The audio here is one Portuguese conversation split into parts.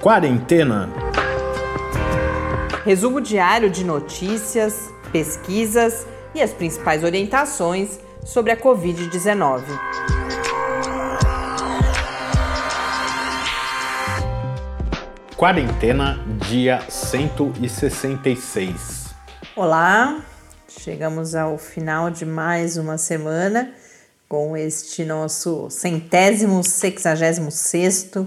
Quarentena. Resumo diário de notícias, pesquisas e as principais orientações sobre a Covid-19. Quarentena, dia 166. Olá, chegamos ao final de mais uma semana com este nosso centésimo, sexagésimo sexto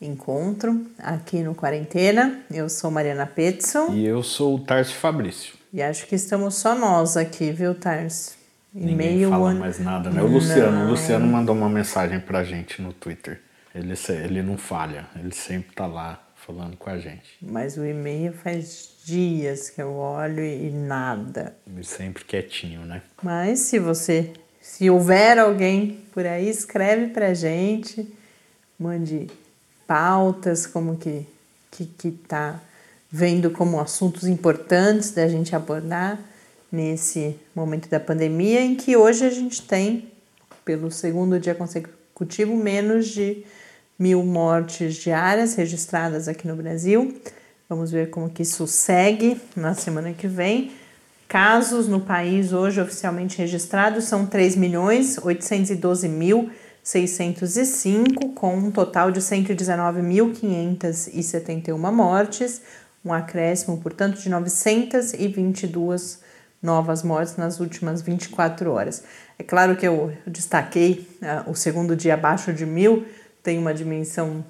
encontro aqui no Quarentena. Eu sou Mariana Petson. E eu sou o Tarso Fabrício. E acho que estamos só nós aqui, viu, Tarso? E Ninguém meio fala mais nada, né? O Luciano, não. o Luciano mandou uma mensagem pra gente no Twitter. Ele, ele não falha, ele sempre tá lá falando com a gente. Mas o e-mail faz dias que eu olho e nada. E sempre quietinho, né? Mas se você, se houver alguém por aí, escreve pra gente, mande pautas, como que, que, que tá vendo como assuntos importantes da gente abordar nesse momento da pandemia, em que hoje a gente tem, pelo segundo dia consecutivo, menos de mil mortes diárias registradas aqui no Brasil. Vamos ver como que isso segue na semana que vem. Casos no país hoje oficialmente registrados são 3 milhões 812 mil 605, com um total de 119.571 mortes, um acréscimo, portanto, de 922 novas mortes nas últimas 24 horas. É claro que eu destaquei uh, o segundo dia abaixo de mil, tem uma dimensão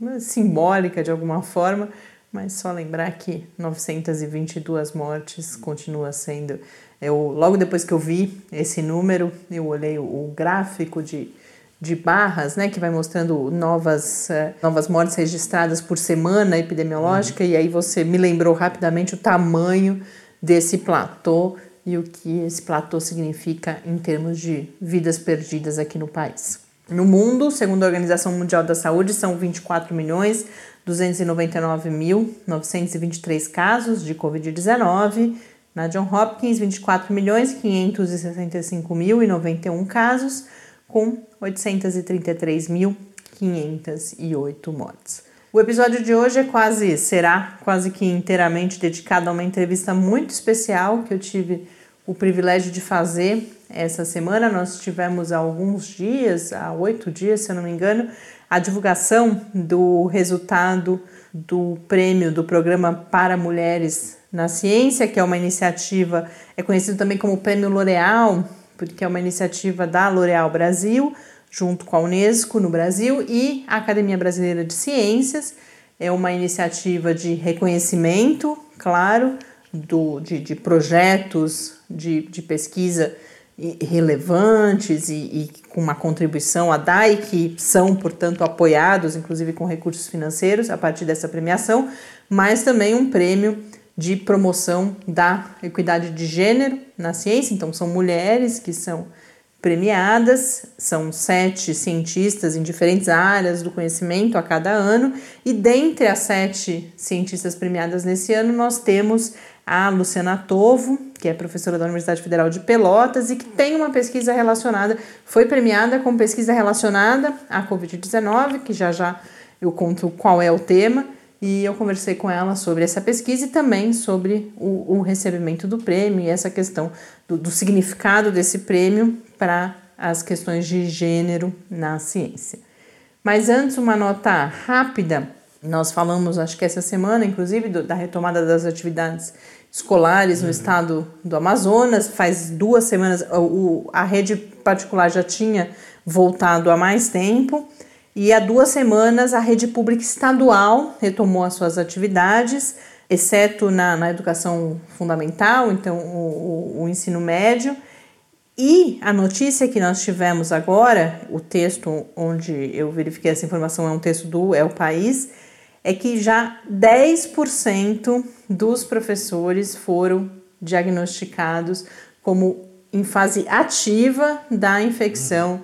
uh, simbólica de alguma forma, mas só lembrar que 922 mortes continua sendo. Eu, logo depois que eu vi esse número, eu olhei o gráfico de de barras, né, que vai mostrando novas, uh, novas mortes registradas por semana epidemiológica, uhum. e aí você me lembrou rapidamente o tamanho desse platô e o que esse platô significa em termos de vidas perdidas aqui no país. No mundo, segundo a Organização Mundial da Saúde, são 24 milhões 299.923 casos de Covid-19. Na John Hopkins, 24 milhões 565.091 casos com 833.508 mortes. O episódio de hoje é quase será quase que inteiramente dedicado a uma entrevista muito especial que eu tive o privilégio de fazer essa semana. Nós tivemos há alguns dias, há oito dias, se eu não me engano, a divulgação do resultado do prêmio do programa para mulheres na ciência, que é uma iniciativa, é conhecido também como Prêmio L'Oréal, porque é uma iniciativa da L'Oréal Brasil, junto com a Unesco no Brasil e a Academia Brasileira de Ciências. É uma iniciativa de reconhecimento, claro, do, de, de projetos de, de pesquisa relevantes e, e, com uma contribuição a DAI, que são, portanto, apoiados, inclusive com recursos financeiros, a partir dessa premiação, mas também um prêmio de promoção da equidade de gênero na ciência. Então, são mulheres que são premiadas, são sete cientistas em diferentes áreas do conhecimento a cada ano, e dentre as sete cientistas premiadas nesse ano, nós temos a Luciana Tovo, que é professora da Universidade Federal de Pelotas e que tem uma pesquisa relacionada, foi premiada com pesquisa relacionada à Covid-19, que já já eu conto qual é o tema, e eu conversei com ela sobre essa pesquisa e também sobre o, o recebimento do prêmio e essa questão do, do significado desse prêmio para as questões de gênero na ciência. Mas antes, uma nota rápida. Nós falamos, acho que essa semana, inclusive, do, da retomada das atividades escolares no uhum. estado do Amazonas. Faz duas semanas, o, a rede particular já tinha voltado há mais tempo. E há duas semanas a rede pública estadual retomou as suas atividades, exceto na, na educação fundamental, então o, o, o ensino médio. E a notícia que nós tivemos agora, o texto onde eu verifiquei essa informação é um texto do É o País, é que já 10% dos professores foram diagnosticados como em fase ativa da infecção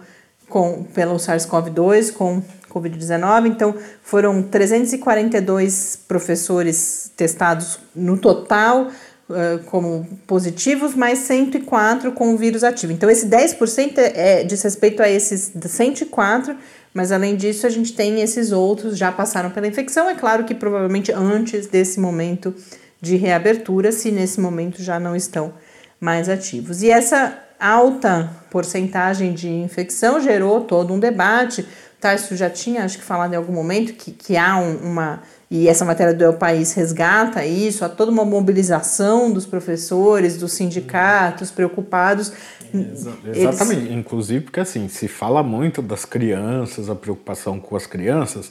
com, pelo SARS-CoV-2 com Covid-19. Então, foram 342 professores testados no total uh, como positivos, mais 104 com o vírus ativo. Então, esse 10% é, diz respeito a esses 104, Mas além disso, a gente tem esses outros já passaram pela infecção. É claro que provavelmente antes desse momento de reabertura, se nesse momento já não estão mais ativos. E essa alta porcentagem de infecção gerou todo um debate. Tarso já tinha, acho que, falado em algum momento que, que há um, uma. E essa matéria do El País resgata isso, há toda uma mobilização dos professores, dos sindicatos preocupados. exatamente, Eles... inclusive porque assim, se fala muito das crianças, a preocupação com as crianças,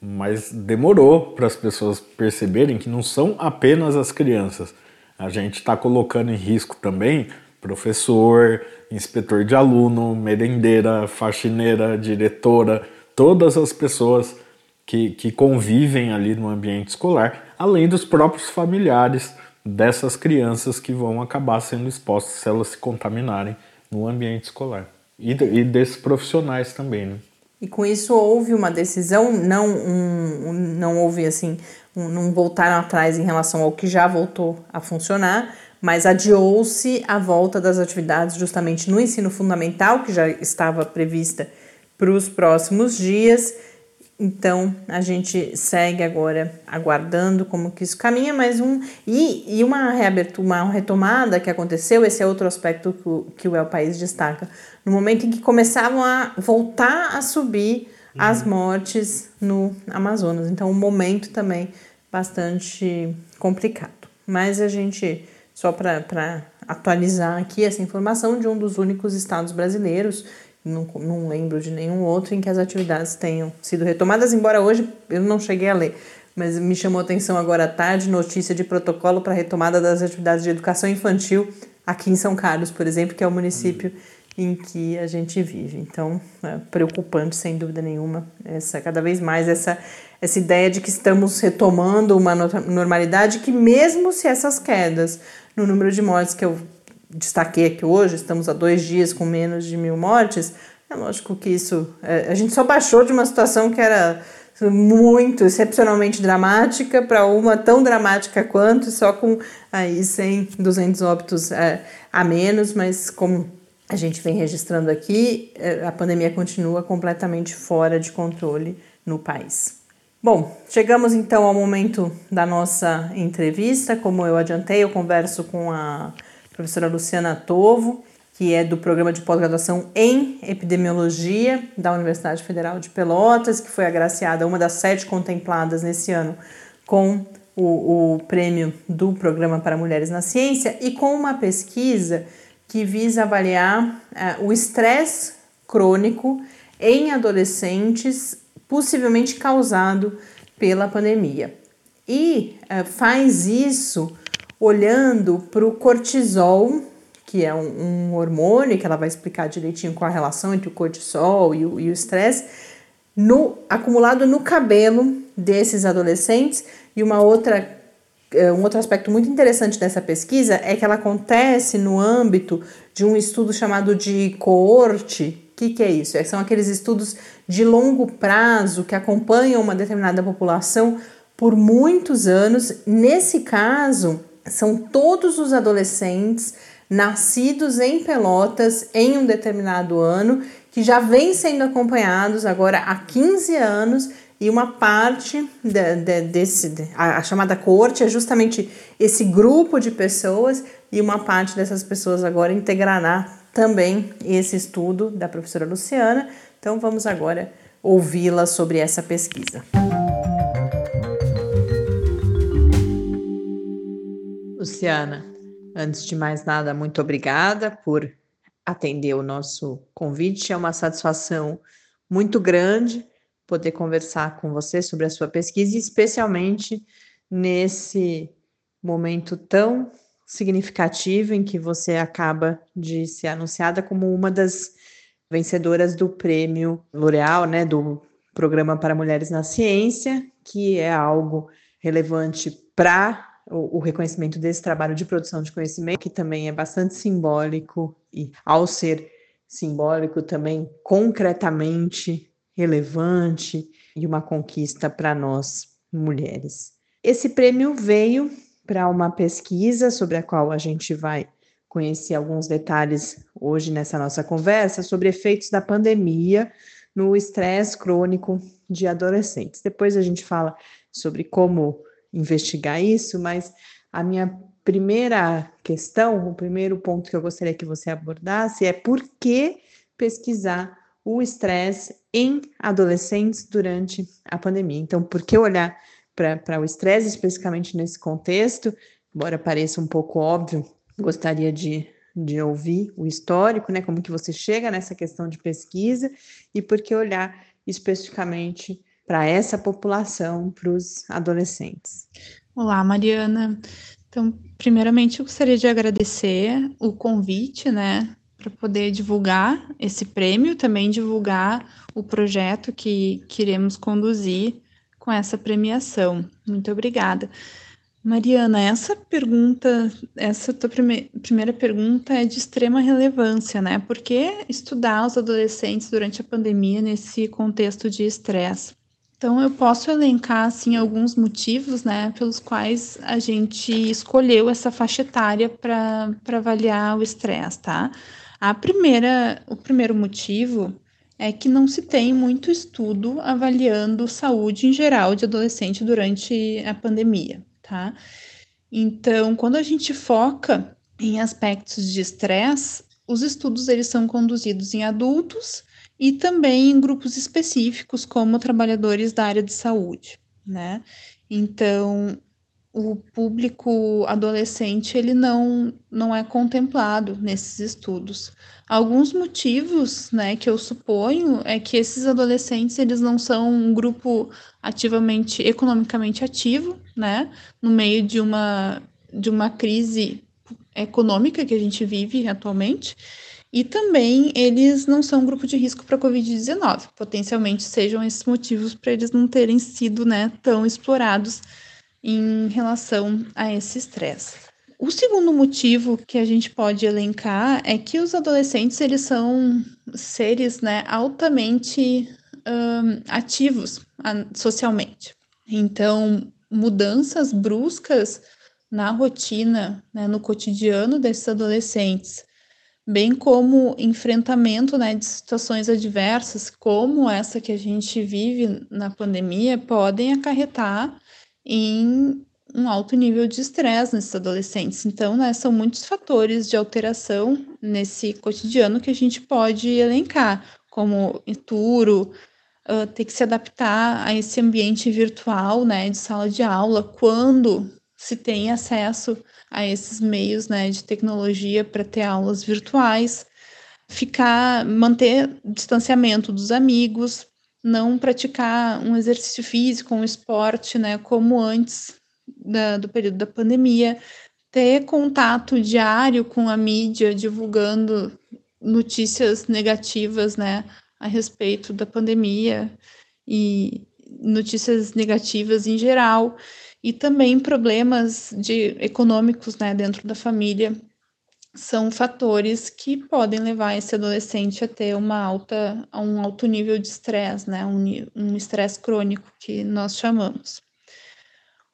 mas demorou para as pessoas perceberem que não são apenas as crianças. A gente está colocando em risco também professor, inspetor de aluno, merendeira, faxineira, diretora, todas as pessoas que, que convivem ali no ambiente escolar, além dos próprios familiares dessas crianças que vão acabar sendo expostas se elas se contaminarem no ambiente escolar. E, e desses profissionais também, né? E com isso houve uma decisão, não, um, não houve assim, um, não voltaram atrás em relação ao que já voltou a funcionar, mas adiou-se a volta das atividades justamente no ensino fundamental, que já estava prevista para os próximos dias. Então a gente segue agora aguardando como que isso caminha, mas um e, e uma reabertura, uma retomada que aconteceu, esse é outro aspecto que o, que o El País destaca, no momento em que começavam a voltar a subir uhum. as mortes no Amazonas. Então um momento também bastante complicado. Mas a gente só para atualizar aqui essa informação de um dos únicos estados brasileiros, não, não lembro de nenhum outro em que as atividades tenham sido retomadas, embora hoje eu não cheguei a ler, mas me chamou atenção agora à tarde notícia de protocolo para retomada das atividades de educação infantil aqui em São Carlos, por exemplo, que é o município em que a gente vive. Então, é preocupante, sem dúvida nenhuma, essa cada vez mais essa essa ideia de que estamos retomando uma normalidade que mesmo se essas quedas no número de mortes que eu destaquei aqui hoje, estamos há dois dias com menos de mil mortes, é lógico que isso. É, a gente só baixou de uma situação que era muito excepcionalmente dramática para uma tão dramática quanto, só com aí 100, 200 óbitos é, a menos, mas como a gente vem registrando aqui, é, a pandemia continua completamente fora de controle no país. Bom, chegamos então ao momento da nossa entrevista. Como eu adiantei, eu converso com a professora Luciana Tovo, que é do programa de pós-graduação em epidemiologia da Universidade Federal de Pelotas, que foi agraciada, uma das sete contempladas nesse ano, com o, o prêmio do Programa para Mulheres na Ciência e com uma pesquisa que visa avaliar uh, o estresse crônico em adolescentes possivelmente causado pela pandemia. E uh, faz isso olhando para o cortisol, que é um, um, hormônio, que ela vai explicar direitinho qual a relação entre o cortisol e o estresse, no, acumulado no cabelo desses adolescentes. E uma outra, uh, um outro aspecto muito interessante dessa pesquisa é que ela acontece no âmbito de um estudo chamado de coorte, que, que é isso? É, são aqueles estudos de longo prazo que acompanham uma determinada população por muitos anos. Nesse caso, são todos os adolescentes nascidos em Pelotas em um determinado ano que já vêm sendo acompanhados agora há 15 anos e uma parte de, de, desse, de, a, a, chamada corte é justamente esse grupo de pessoas e uma parte dessas pessoas agora integrará também esse estudo da professora Luciana. Então vamos agora ouvi-la sobre essa pesquisa. Luciana, antes de mais nada, muito obrigada por atender o nosso convite. É uma satisfação muito grande poder conversar com você sobre a sua pesquisa, especialmente nesse momento tão significativo em que você acaba de ser anunciada como uma das vencedoras do prêmio L'Oréal, né, do Programa para Mulheres na Ciência, que é algo relevante para o, o, reconhecimento desse trabalho de produção de conhecimento, que também é bastante simbólico e, ao ser simbólico, também concretamente relevante e uma conquista para nós mulheres. Esse prêmio veio para uma pesquisa sobre a qual a gente vai conhecer alguns detalhes hoje nessa nossa conversa sobre efeitos da pandemia no estresse crônico de adolescentes. Depois a gente fala sobre como investigar isso, mas a minha primeira questão, o primeiro ponto que eu gostaria que você abordasse é por que pesquisar o estresse em adolescentes durante a pandemia. Então, por que olhar para o estresse especificamente nesse contexto? Embora pareça um pouco óbvio, gostaria de, de ouvir o histórico, né? Como que você chega nessa questão de pesquisa e por que olhar especificamente para essa população, para os adolescentes. Olá, Mariana. Então, primeiramente, eu gostaria de agradecer o convite, né, para poder divulgar esse prêmio, também divulgar o projeto que queremos conduzir com essa premiação. Muito obrigada. Mariana, essa pergunta, essa tua prime primeira pergunta é de extrema relevância, né? Por que estudar os adolescentes durante a pandemia nesse contexto de estresse? Então, eu posso elencar, assim, alguns motivos, né, pelos quais a gente escolheu essa faixa etária para avaliar o estresse, tá? A primeira, o primeiro motivo é que não se tem muito estudo avaliando saúde em geral de adolescente durante a pandemia, tá? Então, quando a gente foca em aspectos de estresse, os estudos eles são conduzidos em adultos e também em grupos específicos, como trabalhadores da área de saúde, né? Então, o público adolescente ele não, não é contemplado nesses estudos. Alguns motivos, né, que eu suponho é que esses adolescentes eles não são um grupo ativamente economicamente ativo, né, no meio de uma de uma crise econômica que a gente vive atualmente. E também eles não são um grupo de risco para a Covid-19. Potencialmente sejam esses motivos para eles não terem sido né, tão explorados em relação a esse estresse. O segundo motivo que a gente pode elencar é que os adolescentes eles são seres né, altamente um, ativos socialmente. Então, mudanças bruscas na rotina, né, no cotidiano desses adolescentes, bem como enfrentamento né, de situações adversas, como essa que a gente vive na pandemia, podem acarretar em um alto nível de estresse nesses adolescentes. Então, né, são muitos fatores de alteração nesse cotidiano que a gente pode elencar, como enturo, uh, ter que se adaptar a esse ambiente virtual, né, de sala de aula, quando se tem acesso a esses meios né, de tecnologia para ter aulas virtuais, ficar, manter distanciamento dos amigos, não praticar um exercício físico, um esporte, né, como antes da, do período da pandemia, ter contato diário com a mídia, divulgando notícias negativas, né, a respeito da pandemia e notícias negativas em geral e também problemas de econômicos, né, dentro da família são fatores que podem levar esse adolescente a ter uma alta, a um alto nível de estresse, né, um estresse crônico que nós chamamos.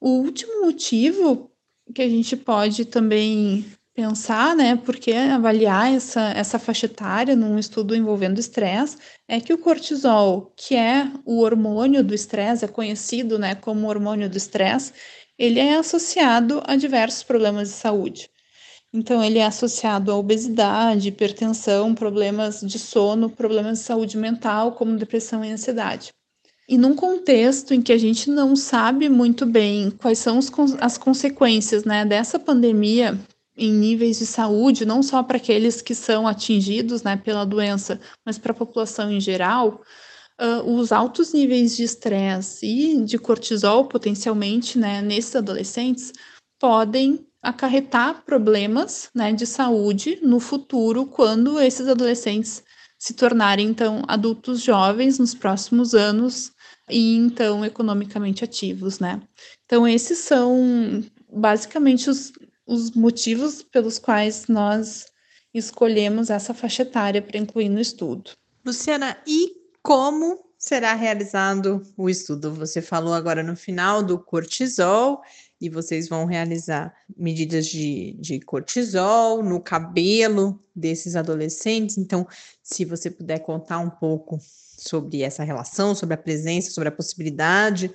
O último motivo que a gente pode também pensar, né, porque avaliar essa, essa faixa etária num estudo envolvendo estresse, é que o cortisol, que é o hormônio do estresse, é conhecido, né, como hormônio do estresse, ele é associado a diversos problemas de saúde. Então, ele é associado à obesidade, hipertensão, problemas de sono, problemas de saúde mental, como depressão e ansiedade. E num contexto em que a gente não sabe muito bem quais são as consequências né, dessa pandemia em níveis de saúde, não só para aqueles que são atingidos né, pela doença, mas para a população em geral, uh, os altos níveis de estresse e de cortisol, potencialmente, né, nesses adolescentes, podem acarretar problemas né, de saúde no futuro, quando esses adolescentes se tornarem, então, adultos jovens nos próximos anos e, então, economicamente ativos, né? Então, esses são basicamente os os motivos pelos quais nós escolhemos essa faixa etária para incluir no estudo. Luciana, e como será realizado o estudo? Você falou agora no final do cortisol e vocês vão realizar medidas de, de cortisol no cabelo desses adolescentes. Então, se você puder contar um pouco sobre essa relação, sobre a presença, sobre a possibilidade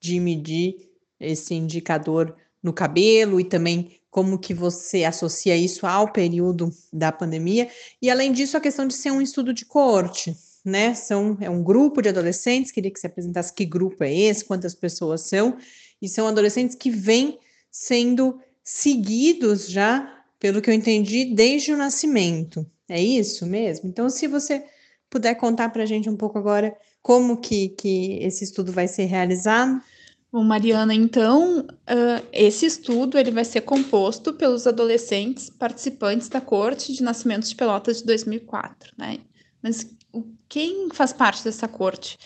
de medir esse indicador no cabelo e também como que você associa isso ao período da pandemia. E além disso, a questão de ser um estudo de corte, né? São, é um grupo de adolescentes, queria que você apresentasse que grupo é esse, quantas pessoas são, e são adolescentes que vêm sendo seguidos já, pelo que eu entendi, desde o nascimento. É isso mesmo? Então, se você puder contar para a gente um pouco agora como que, que esse estudo vai ser realizado. Bom, Mariana, então, uh, esse estudo ele vai ser composto pelos adolescentes participantes da Corte de Nascimentos de Pelotas de 2004, né? Mas quem faz parte dessa corte?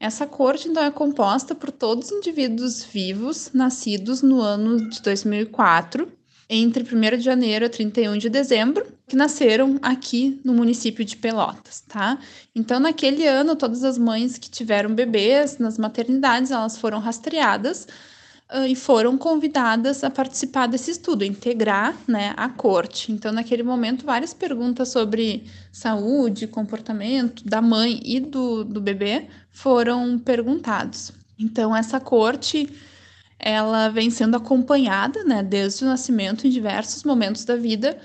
Essa corte, então, é composta por todos os indivíduos vivos nascidos no ano de 2004 entre 1 de janeiro a 31 de dezembro, que nasceram aqui no município de Pelotas, tá? Então, naquele ano, todas as mães que tiveram bebês nas maternidades, elas foram rastreadas e foram convidadas a participar desse estudo, integrar, né, a corte. Então, naquele momento, várias perguntas sobre saúde, comportamento da mãe e do, do bebê foram perguntados. Então, essa corte ela vem sendo acompanhada, né, desde o nascimento em diversos momentos da vida.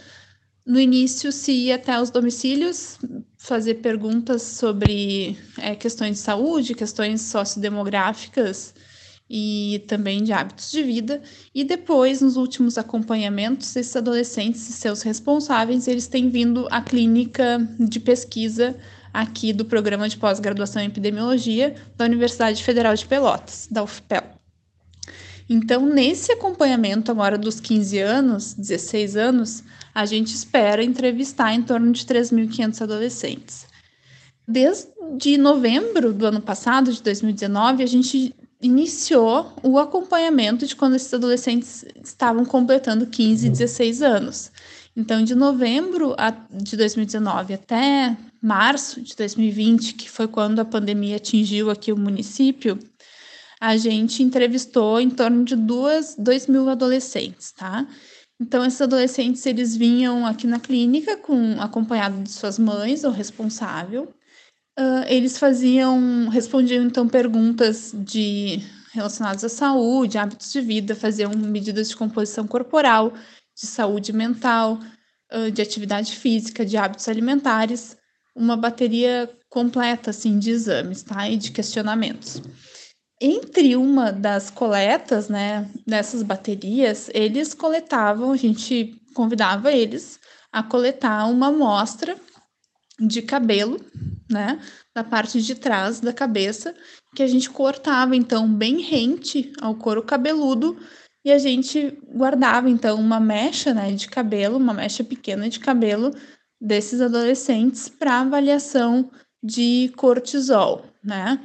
No início, se ia até os domicílios fazer perguntas sobre é, questões de saúde, questões sociodemográficas e também de hábitos de vida. E depois, nos últimos acompanhamentos, esses adolescentes e seus responsáveis, eles têm vindo à clínica de pesquisa aqui do programa de pós-graduação em epidemiologia da Universidade Federal de Pelotas, da UFPEL. Então, nesse acompanhamento agora dos 15 anos, 16 anos, a gente espera entrevistar em torno de 3.500 adolescentes. Desde novembro do ano passado, de 2019, a gente iniciou o acompanhamento de quando esses adolescentes estavam completando 15 e 16 anos. Então, de novembro de 2019 até março de 2020, que foi quando a pandemia atingiu aqui o município, a gente entrevistou em torno de duas, dois mil adolescentes, tá? Então, esses adolescentes, eles vinham aqui na clínica com acompanhado de suas mães ou responsável. Uh, eles faziam, respondiam então perguntas de relacionadas à saúde, hábitos de vida, faziam medidas de composição corporal, de saúde mental, uh, de atividade física, de hábitos alimentares, uma bateria completa assim de exames, tá? E de questionamentos. Entre uma das coletas, né, dessas baterias, eles coletavam, a gente convidava eles a coletar uma amostra de cabelo, né, da parte de trás da cabeça, que a gente cortava então bem rente ao couro cabeludo e a gente guardava então uma mecha, né, de cabelo, uma mecha pequena de cabelo desses adolescentes para avaliação de cortisol, né?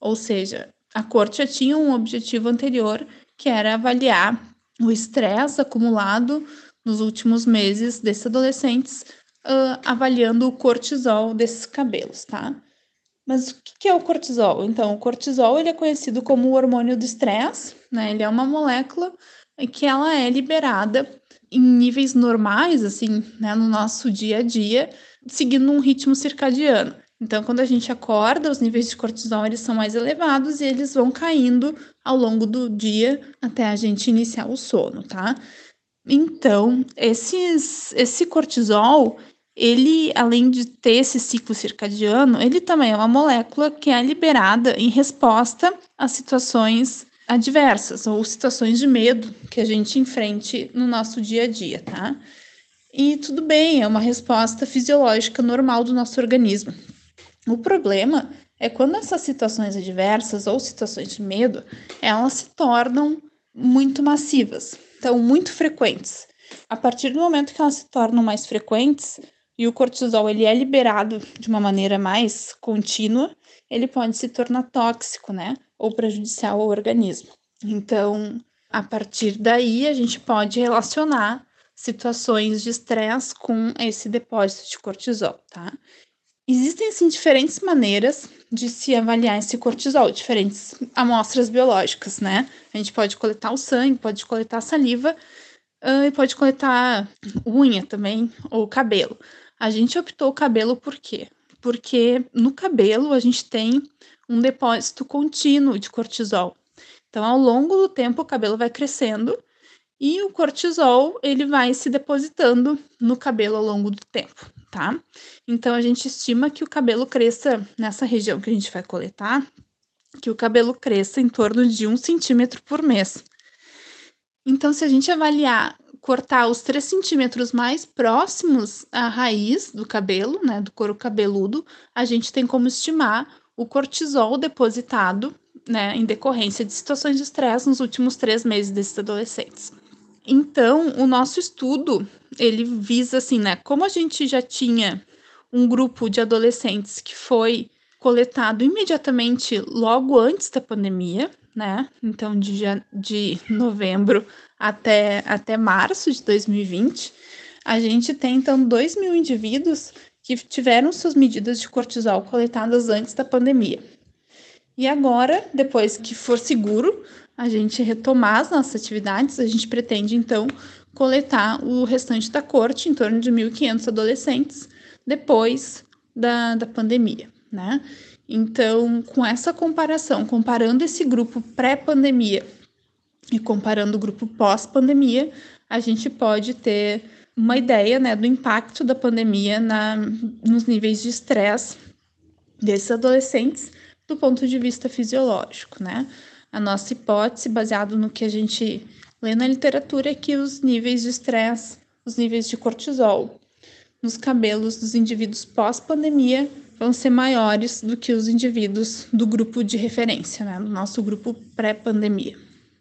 Ou seja, a corte já tinha um objetivo anterior, que era avaliar o estresse acumulado nos últimos meses desses adolescentes, uh, avaliando o cortisol desses cabelos, tá? Mas o que é o cortisol? Então, o cortisol ele é conhecido como o hormônio do estresse, né? Ele é uma molécula que ela é liberada em níveis normais, assim, né, no nosso dia a dia, seguindo um ritmo circadiano. Então, quando a gente acorda, os níveis de cortisol eles são mais elevados e eles vão caindo ao longo do dia até a gente iniciar o sono, tá? Então, esses, esse cortisol, ele, além de ter esse ciclo circadiano, ele também é uma molécula que é liberada em resposta a situações adversas ou situações de medo que a gente enfrente no nosso dia a dia, tá? E tudo bem, é uma resposta fisiológica normal do nosso organismo. O problema é quando essas situações adversas ou situações de medo, elas se tornam muito massivas, então muito frequentes. A partir do momento que elas se tornam mais frequentes e o cortisol ele é liberado de uma maneira mais contínua, ele pode se tornar tóxico, né, ou prejudicial ao organismo. Então, a partir daí a gente pode relacionar situações de estresse com esse depósito de cortisol, tá? Existem, assim, diferentes maneiras de se avaliar esse cortisol, diferentes amostras biológicas, né? A gente pode coletar o sangue, pode coletar saliva uh, e pode coletar unha também, ou cabelo. A gente optou o cabelo por quê? porque no cabelo a gente tem um depósito contínuo de cortisol. Então, ao longo do tempo, o cabelo vai crescendo e o cortisol ele vai se depositando no cabelo ao longo do tempo, tá? Então, a gente estima que o cabelo cresça nessa região que a gente vai coletar, que o cabelo cresça em torno de um centímetro por mês. Então, se a gente avaliar cortar os 3 centímetros mais próximos à raiz do cabelo, né, do couro cabeludo, a gente tem como estimar o cortisol depositado, né, em decorrência de situações de estresse nos últimos três meses desses adolescentes. Então, o nosso estudo, ele visa assim, né, como a gente já tinha um grupo de adolescentes que foi coletado imediatamente logo antes da pandemia, né? Então, de, de novembro até, até março de 2020, a gente tem, então, 2 mil indivíduos que tiveram suas medidas de cortisol coletadas antes da pandemia. E agora, depois que for seguro a gente retomar as nossas atividades, a gente pretende, então, coletar o restante da corte, em torno de 1.500 adolescentes, depois da, da pandemia, né? Então, com essa comparação, comparando esse grupo pré-pandemia e comparando o grupo pós-pandemia, a gente pode ter uma ideia né, do impacto da pandemia na, nos níveis de estresse desses adolescentes do ponto de vista fisiológico, né? A nossa hipótese, baseado no que a gente lê na literatura, é que os níveis de estresse, os níveis de cortisol nos cabelos dos indivíduos pós-pandemia vão ser maiores do que os indivíduos do grupo de referência, né, do nosso grupo pré-pandemia.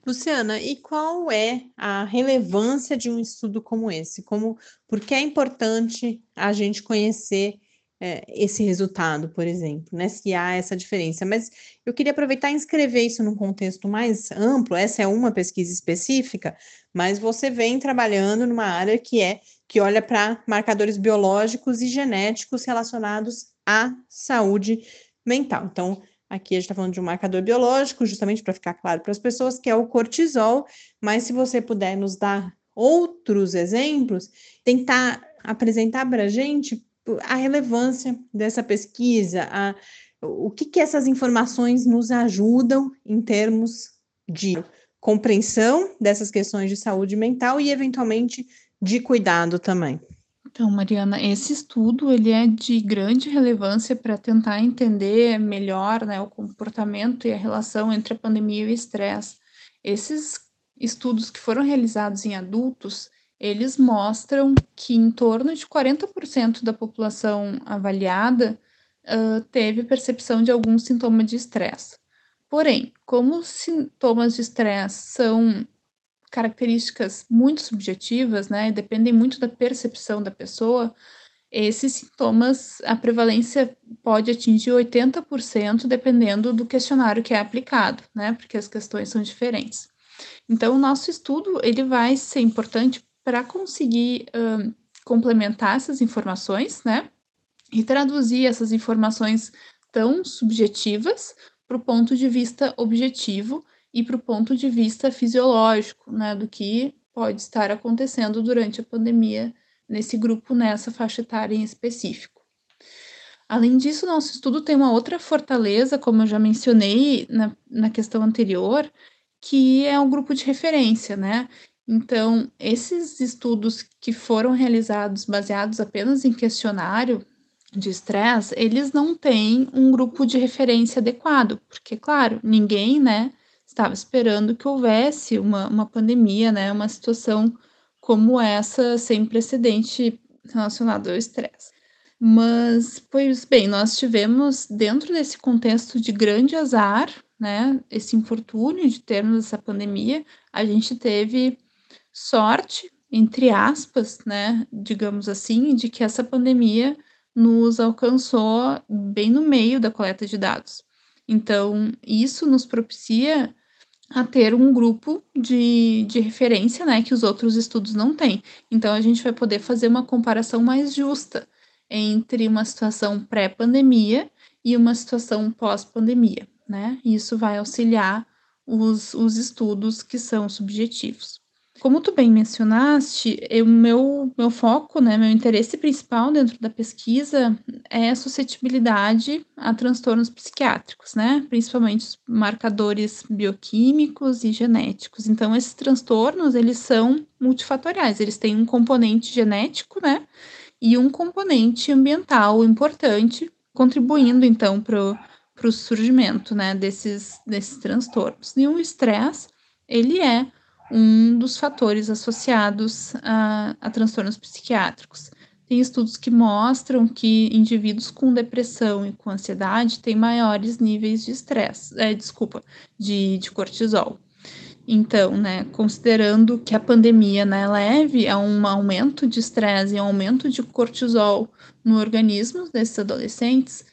Luciana, e qual é a relevância de um estudo como esse? Como, por que é importante a gente conhecer é, esse resultado, por exemplo, né? Se há essa diferença. Mas eu queria aproveitar e inscrever isso num contexto mais amplo. Essa é uma pesquisa específica, mas você vem trabalhando numa área que é que olha para marcadores biológicos e genéticos relacionados à saúde mental. Então, aqui a gente está falando de um marcador biológico, justamente para ficar claro para as pessoas, que é o cortisol, mas se você puder nos dar outros exemplos, tentar apresentar para a gente a relevância dessa pesquisa, a, o que, que essas informações nos ajudam em termos de compreensão dessas questões de saúde mental e, eventualmente, de cuidado também. Então, Mariana, esse estudo ele é de grande relevância para tentar entender melhor né, o comportamento e a relação entre a pandemia e o estresse. Esses estudos que foram realizados em adultos, eles mostram que em torno de 40% da população avaliada uh, teve percepção de algum sintoma de estresse. Porém, como os sintomas de estresse são características muito subjetivas, né, dependem muito da percepção da pessoa, esses sintomas, a prevalência pode atingir 80%, dependendo do questionário que é aplicado, né, porque as questões são diferentes. Então, o nosso estudo, ele vai ser importante para conseguir uh, complementar essas informações, né, e traduzir essas informações tão subjetivas para o ponto de vista objetivo e para o ponto de vista fisiológico, né, do que pode estar acontecendo durante a pandemia nesse grupo, nessa faixa etária em específico. Além disso, nosso estudo tem uma outra fortaleza, como eu já mencionei na, na questão anterior, que é o grupo de referência, né? Então, esses estudos que foram realizados baseados apenas em questionário de estresse, eles não têm um grupo de referência adequado, porque, claro, ninguém, né, estava esperando que houvesse uma, uma pandemia, né, uma situação como essa sem precedente relacionado ao estresse. Mas, pois bem, nós tivemos, dentro desse contexto de grande azar, né, esse infortúnio de termos essa pandemia, a gente teve sorte, entre aspas, né, digamos assim, de que essa pandemia nos alcançou bem no meio da coleta de dados. Então, isso nos propicia a ter um grupo de, de referência, né, que os outros estudos não têm. Então, a gente vai poder fazer uma comparação mais justa entre uma situação pré-pandemia e uma situação pós-pandemia, né? Isso vai auxiliar os, os estudos que são subjetivos. Como tu bem mencionaste, o meu, meu foco, né, meu interesse principal dentro da pesquisa é a suscetibilidade a transtornos psiquiátricos, né, principalmente os marcadores bioquímicos e genéticos. Então, esses transtornos, eles são multifatoriais, eles têm um componente genético, né, e um componente ambiental importante, contribuindo, então, para o surgimento, né, desses, desses transtornos. E o estresse, ele é um dos fatores associados a, a transtornos psiquiátricos. Tem estudos que mostram que indivíduos com depressão e com ansiedade têm maiores níveis de estresse, é, desculpa, de, de cortisol. Então, né, considerando que a pandemia né, leve a um aumento de estresse e um aumento de cortisol no organismo desses adolescentes,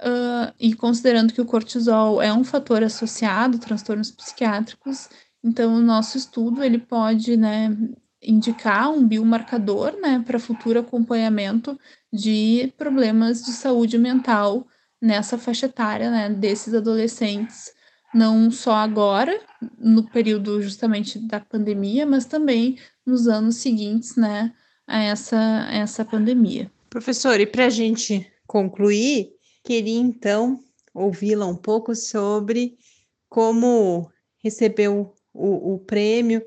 uh, e considerando que o cortisol é um fator associado a transtornos psiquiátricos, então, o nosso estudo ele pode, né, indicar um biomarcador, né, para futuro acompanhamento de problemas de saúde mental nessa faixa etária, né, desses adolescentes, não só agora, no período justamente da pandemia, mas também nos anos seguintes, né, a essa, essa pandemia. Professor, e para a gente concluir, queria então ouvi-la um pouco sobre como recebeu o, o prêmio,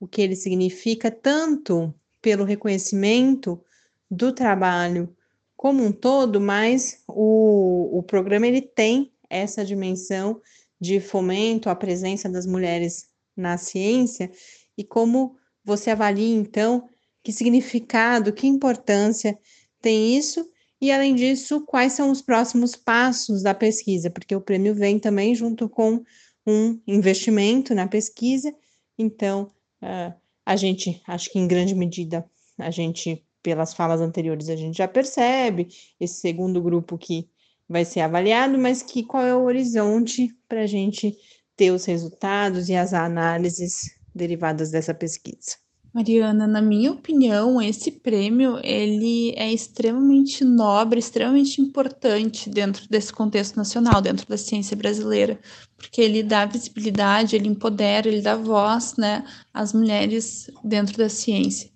o que ele significa, tanto pelo reconhecimento do trabalho como um todo, mas o, o programa ele tem essa dimensão de fomento à presença das mulheres na ciência e como você avalia então que significado, que importância tem isso e além disso, quais são os próximos passos da pesquisa, porque o prêmio vem também junto com um investimento na pesquisa. Então, uh, a gente, acho que em grande medida, a gente, pelas falas anteriores, a gente já percebe esse segundo grupo que vai ser avaliado, mas que qual é o horizonte para a gente ter os resultados e as análises derivadas dessa pesquisa. Mariana, na minha opinião, esse prêmio ele é extremamente nobre, extremamente importante dentro desse contexto nacional, dentro da ciência brasileira, porque ele dá visibilidade, ele empodera, ele dá voz, né, às mulheres dentro da ciência.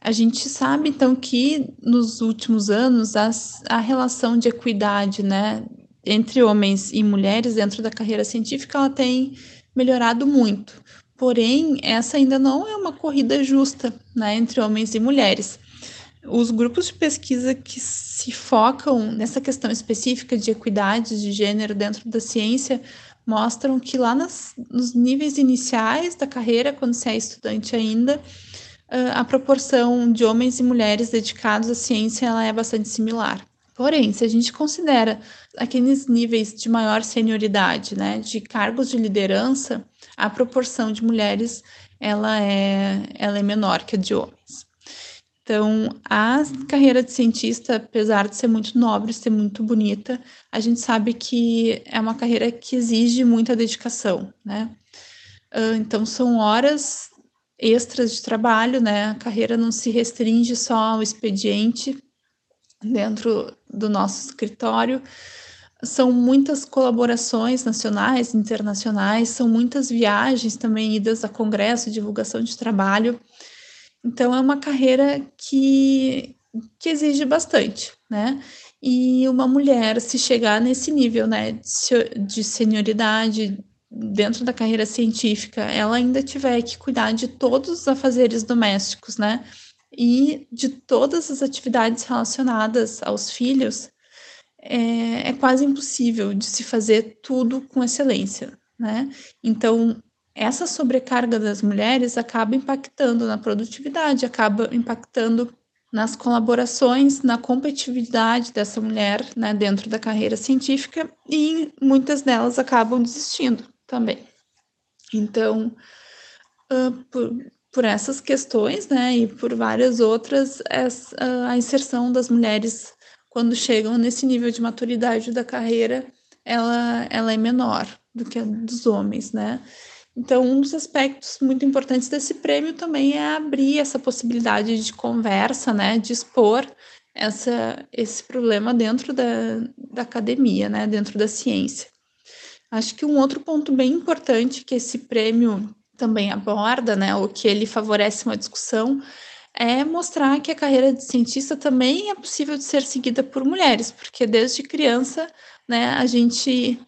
A gente sabe então que nos últimos anos a relação de equidade, né, entre homens e mulheres dentro da carreira científica ela tem melhorado muito Porém, essa ainda não é uma corrida justa né, entre homens e mulheres. Os grupos de pesquisa que se focam nessa questão específica de equidade de gênero dentro da ciência mostram que lá nas, nos níveis iniciais da carreira, quando você é estudante ainda, a proporção de homens e mulheres dedicados à ciência ela é bastante similar. Porém, se a gente considera aqueles níveis de maior senioridade, né, de cargos de liderança, a proporção de mulheres ela é, ela é menor que a de homens. Então, a carreira de cientista, apesar de ser muito nobre, ser muito bonita, a gente sabe que é uma carreira que exige muita dedicação, né? Então, são horas extras de trabalho, né? A carreira não se restringe só ao expediente dentro do nosso escritório, são muitas colaborações nacionais, internacionais, são muitas viagens também, idas a congresso, divulgação de trabalho. Então, é uma carreira que, que exige bastante, né? E uma mulher, se chegar nesse nível, né, de senioridade dentro da carreira científica, ela ainda tiver que cuidar de todos os afazeres domésticos, né? E de todas as atividades relacionadas aos filhos, é, é quase impossível de se fazer tudo com excelência, né? Então, essa sobrecarga das mulheres acaba impactando na produtividade, acaba impactando nas colaborações, na competitividade dessa mulher né, dentro da carreira científica e muitas delas acabam desistindo também. Então, uh, por, por, essas questões né, e por várias outras, essa, a inserção das mulheres quando chegam nesse nível de maturidade da carreira, ela, ela é menor do que a dos homens, né? Então, um dos aspectos muito importantes desse prêmio também é abrir essa possibilidade de conversa, né? De expor essa, esse problema dentro da, da academia, né? Dentro da ciência. Acho que um outro ponto bem importante que esse prêmio também aborda, né, o que ele favorece uma discussão, é mostrar que a carreira de cientista também é possível de ser seguida por mulheres, porque desde criança, né, a gente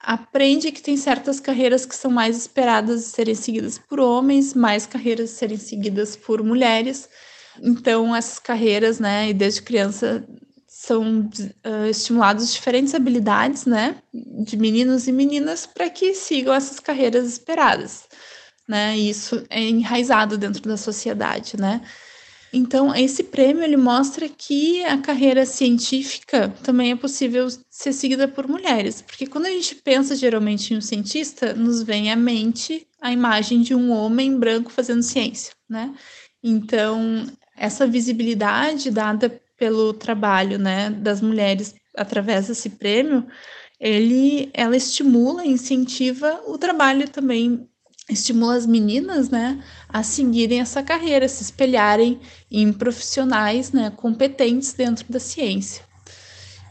aprende que tem certas carreiras que são mais esperadas de serem seguidas por homens, mais carreiras de serem seguidas por mulheres. Então, essas carreiras, né, e desde criança são uh, estimulados diferentes habilidades, né, de meninos e meninas para que sigam essas carreiras esperadas, né? E isso é enraizado dentro da sociedade, né? Então, esse prêmio ele mostra que a carreira científica também é possível ser seguida por mulheres, porque quando a gente pensa geralmente em um cientista, nos vem à mente a imagem de um homem branco fazendo ciência, né? Então, essa visibilidade dada pelo trabalho, né, das mulheres através desse prêmio, ele, ela estimula, incentiva o trabalho também estimula as meninas, né, a seguirem essa carreira, se espelharem em profissionais, né, competentes dentro da ciência.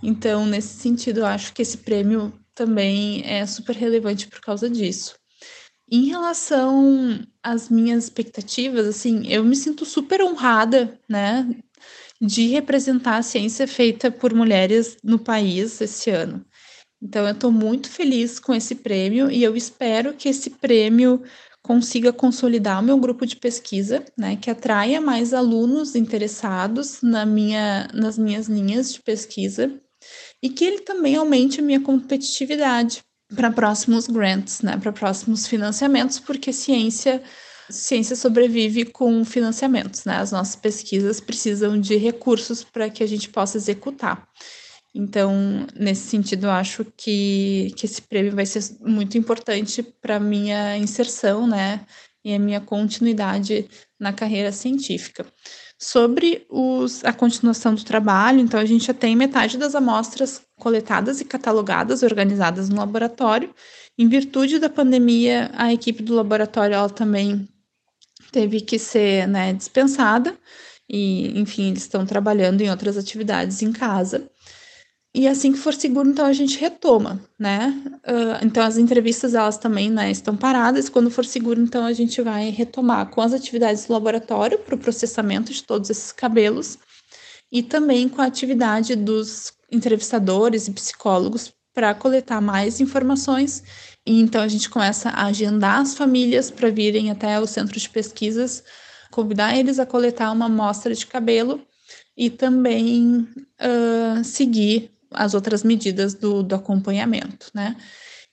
Então, nesse sentido, eu acho que esse prêmio também é super relevante por causa disso. Em relação às minhas expectativas, assim, eu me sinto super honrada, né, de representar a ciência feita por mulheres no país esse ano. Então, eu estou muito feliz com esse prêmio e eu espero que esse prêmio consiga consolidar o meu grupo de pesquisa, né, que atraia mais alunos interessados na minha, nas minhas linhas de pesquisa e que ele também aumente a minha competitividade para próximos grants, né, para próximos financiamentos, porque ciência ciência sobrevive com financiamentos, né? As nossas pesquisas precisam de recursos para que a gente possa executar. Então, nesse sentido, eu acho que, que esse prêmio vai ser muito importante para a minha inserção, né? E a minha continuidade na carreira científica. Sobre os, a continuação do trabalho, então, a gente já tem metade das amostras coletadas e catalogadas, organizadas no laboratório. Em virtude da pandemia, a equipe do laboratório ela também teve que ser né, dispensada, e, enfim, eles estão trabalhando em outras atividades em casa. E assim que for seguro, então a gente retoma, né? Uh, então as entrevistas elas também né, estão paradas. Quando for seguro, então a gente vai retomar com as atividades do laboratório para o processamento de todos esses cabelos e também com a atividade dos entrevistadores e psicólogos para coletar mais informações. E então a gente começa a agendar as famílias para virem até o centro de pesquisas, convidar eles a coletar uma amostra de cabelo e também uh, seguir as outras medidas do, do acompanhamento, né?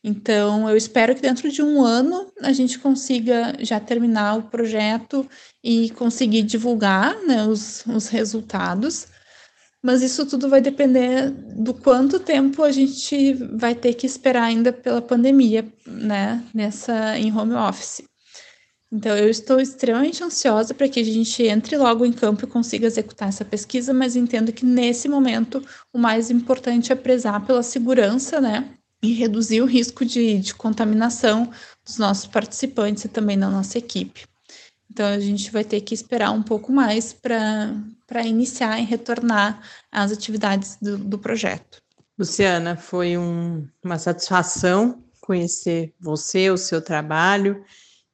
Então, eu espero que dentro de um ano a gente consiga já terminar o projeto e conseguir divulgar né, os, os resultados. Mas isso tudo vai depender do quanto tempo a gente vai ter que esperar ainda pela pandemia, né, nessa em home office. Então, eu estou extremamente ansiosa para que a gente entre logo em campo e consiga executar essa pesquisa, mas entendo que nesse momento o mais importante é prezar pela segurança, né? E reduzir o risco de, de contaminação dos nossos participantes e também da nossa equipe. Então, a gente vai ter que esperar um pouco mais para iniciar e retornar às atividades do, do projeto. Luciana, foi um, uma satisfação conhecer você, o seu trabalho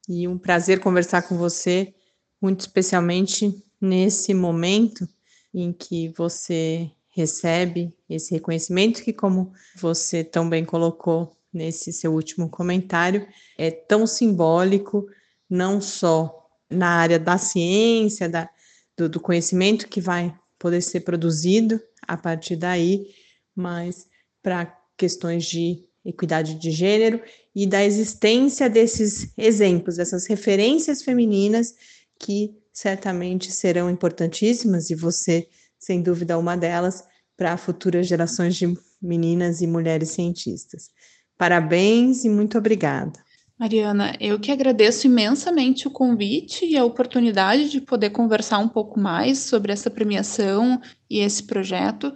e um prazer conversar com você, muito especialmente nesse momento em que você recebe esse reconhecimento que, como você tão bem colocou nesse seu último comentário, é tão simbólico, não só na área da ciência, da, do, do conhecimento que vai poder ser produzido a partir daí, mas para questões de equidade de gênero e da existência desses exemplos, dessas referências femininas que certamente serão importantíssimas e você, sem dúvida, uma delas para futuras gerações de meninas e mulheres cientistas. Parabéns e muito obrigada. Mariana, eu que agradeço imensamente o convite e a oportunidade de poder conversar um pouco mais sobre essa premiação e esse projeto.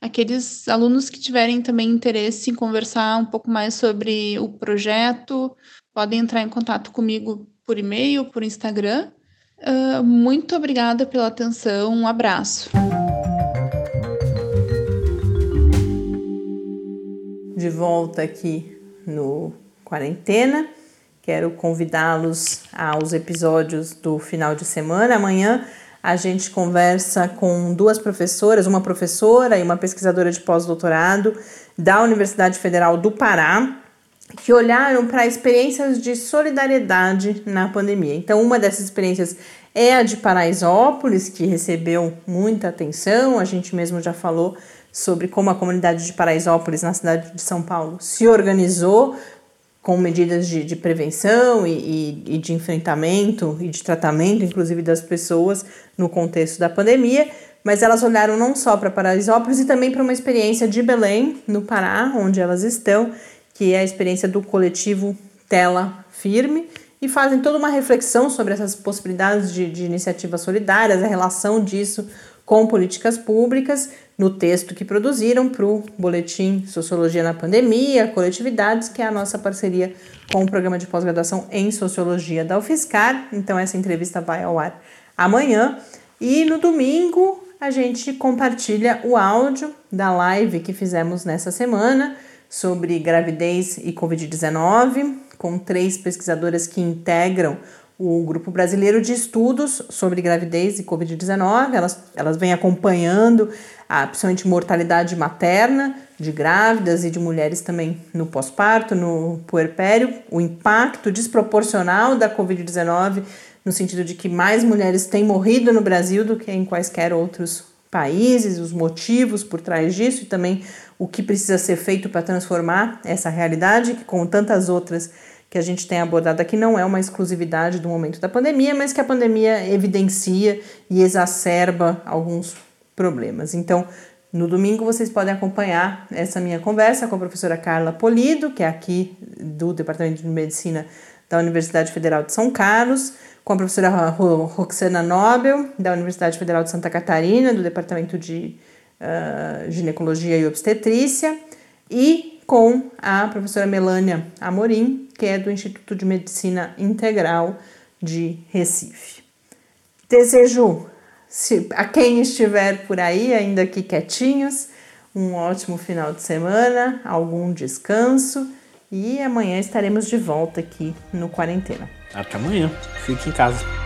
Aqueles alunos que tiverem também interesse em conversar um pouco mais sobre o projeto, podem entrar em contato comigo por e-mail, por Instagram. Uh, muito obrigada pela atenção, um abraço. De volta aqui no Quarentena. Quero convidá-los aos episódios do final de semana. Amanhã a gente conversa com duas professoras, uma professora e uma pesquisadora de pós-doutorado da Universidade Federal do Pará, que olharam para experiências de solidariedade na pandemia. Então, uma dessas experiências é a de Paraisópolis, que recebeu muita atenção. A gente mesmo já falou sobre como a comunidade de Paraisópolis, na cidade de São Paulo, se organizou com medidas de, de prevenção e, e, e, de enfrentamento e de tratamento, inclusive das pessoas, no contexto da pandemia. Mas elas olharam não só para Paraisópolis e também para uma experiência de Belém, no Pará, onde elas estão, que é a experiência do coletivo Tela Firme, e fazem toda uma reflexão sobre essas possibilidades de, de iniciativas solidárias, a relação disso com políticas públicas, no texto que produziram para o Boletim Sociologia na Pandemia, Coletividades, que é a nossa parceria com o programa de pós-graduação em Sociologia da UFSCar. Então, essa entrevista vai ao ar amanhã. E no domingo, a gente compartilha o áudio da live que fizemos nessa semana sobre gravidez e Covid-19, com três pesquisadoras que integram o Grupo Brasileiro de Estudos sobre Gravidez e Covid-19. Elas, elas vêm acompanhando a, principalmente mortalidade materna de grávidas e de mulheres também no pós-parto, no puerpério, o impacto desproporcional da Covid-19, no sentido de que mais mulheres têm morrido no Brasil do que em quaisquer outros países, os motivos por trás disso e também o que precisa ser feito para transformar essa realidade, que com tantas outras que a gente tem abordado aqui não é uma exclusividade do momento da pandemia, mas que a pandemia evidencia e exacerba alguns problemas. Então, no domingo vocês podem acompanhar essa minha conversa com a professora Carla Polido, que é aqui do Departamento de Medicina da Universidade Federal de São Carlos, com a professora Roxana Nobel, da Universidade Federal de Santa Catarina, do Departamento de uh, Ginecologia e Obstetrícia, e com a professora Melânia Amorim, que é do Instituto de Medicina Integral de Recife. Desejo se, a quem estiver por aí, ainda aqui quietinhos, um ótimo final de semana, algum descanso e amanhã estaremos de volta aqui no Quarentena. Até amanhã. Fique em casa.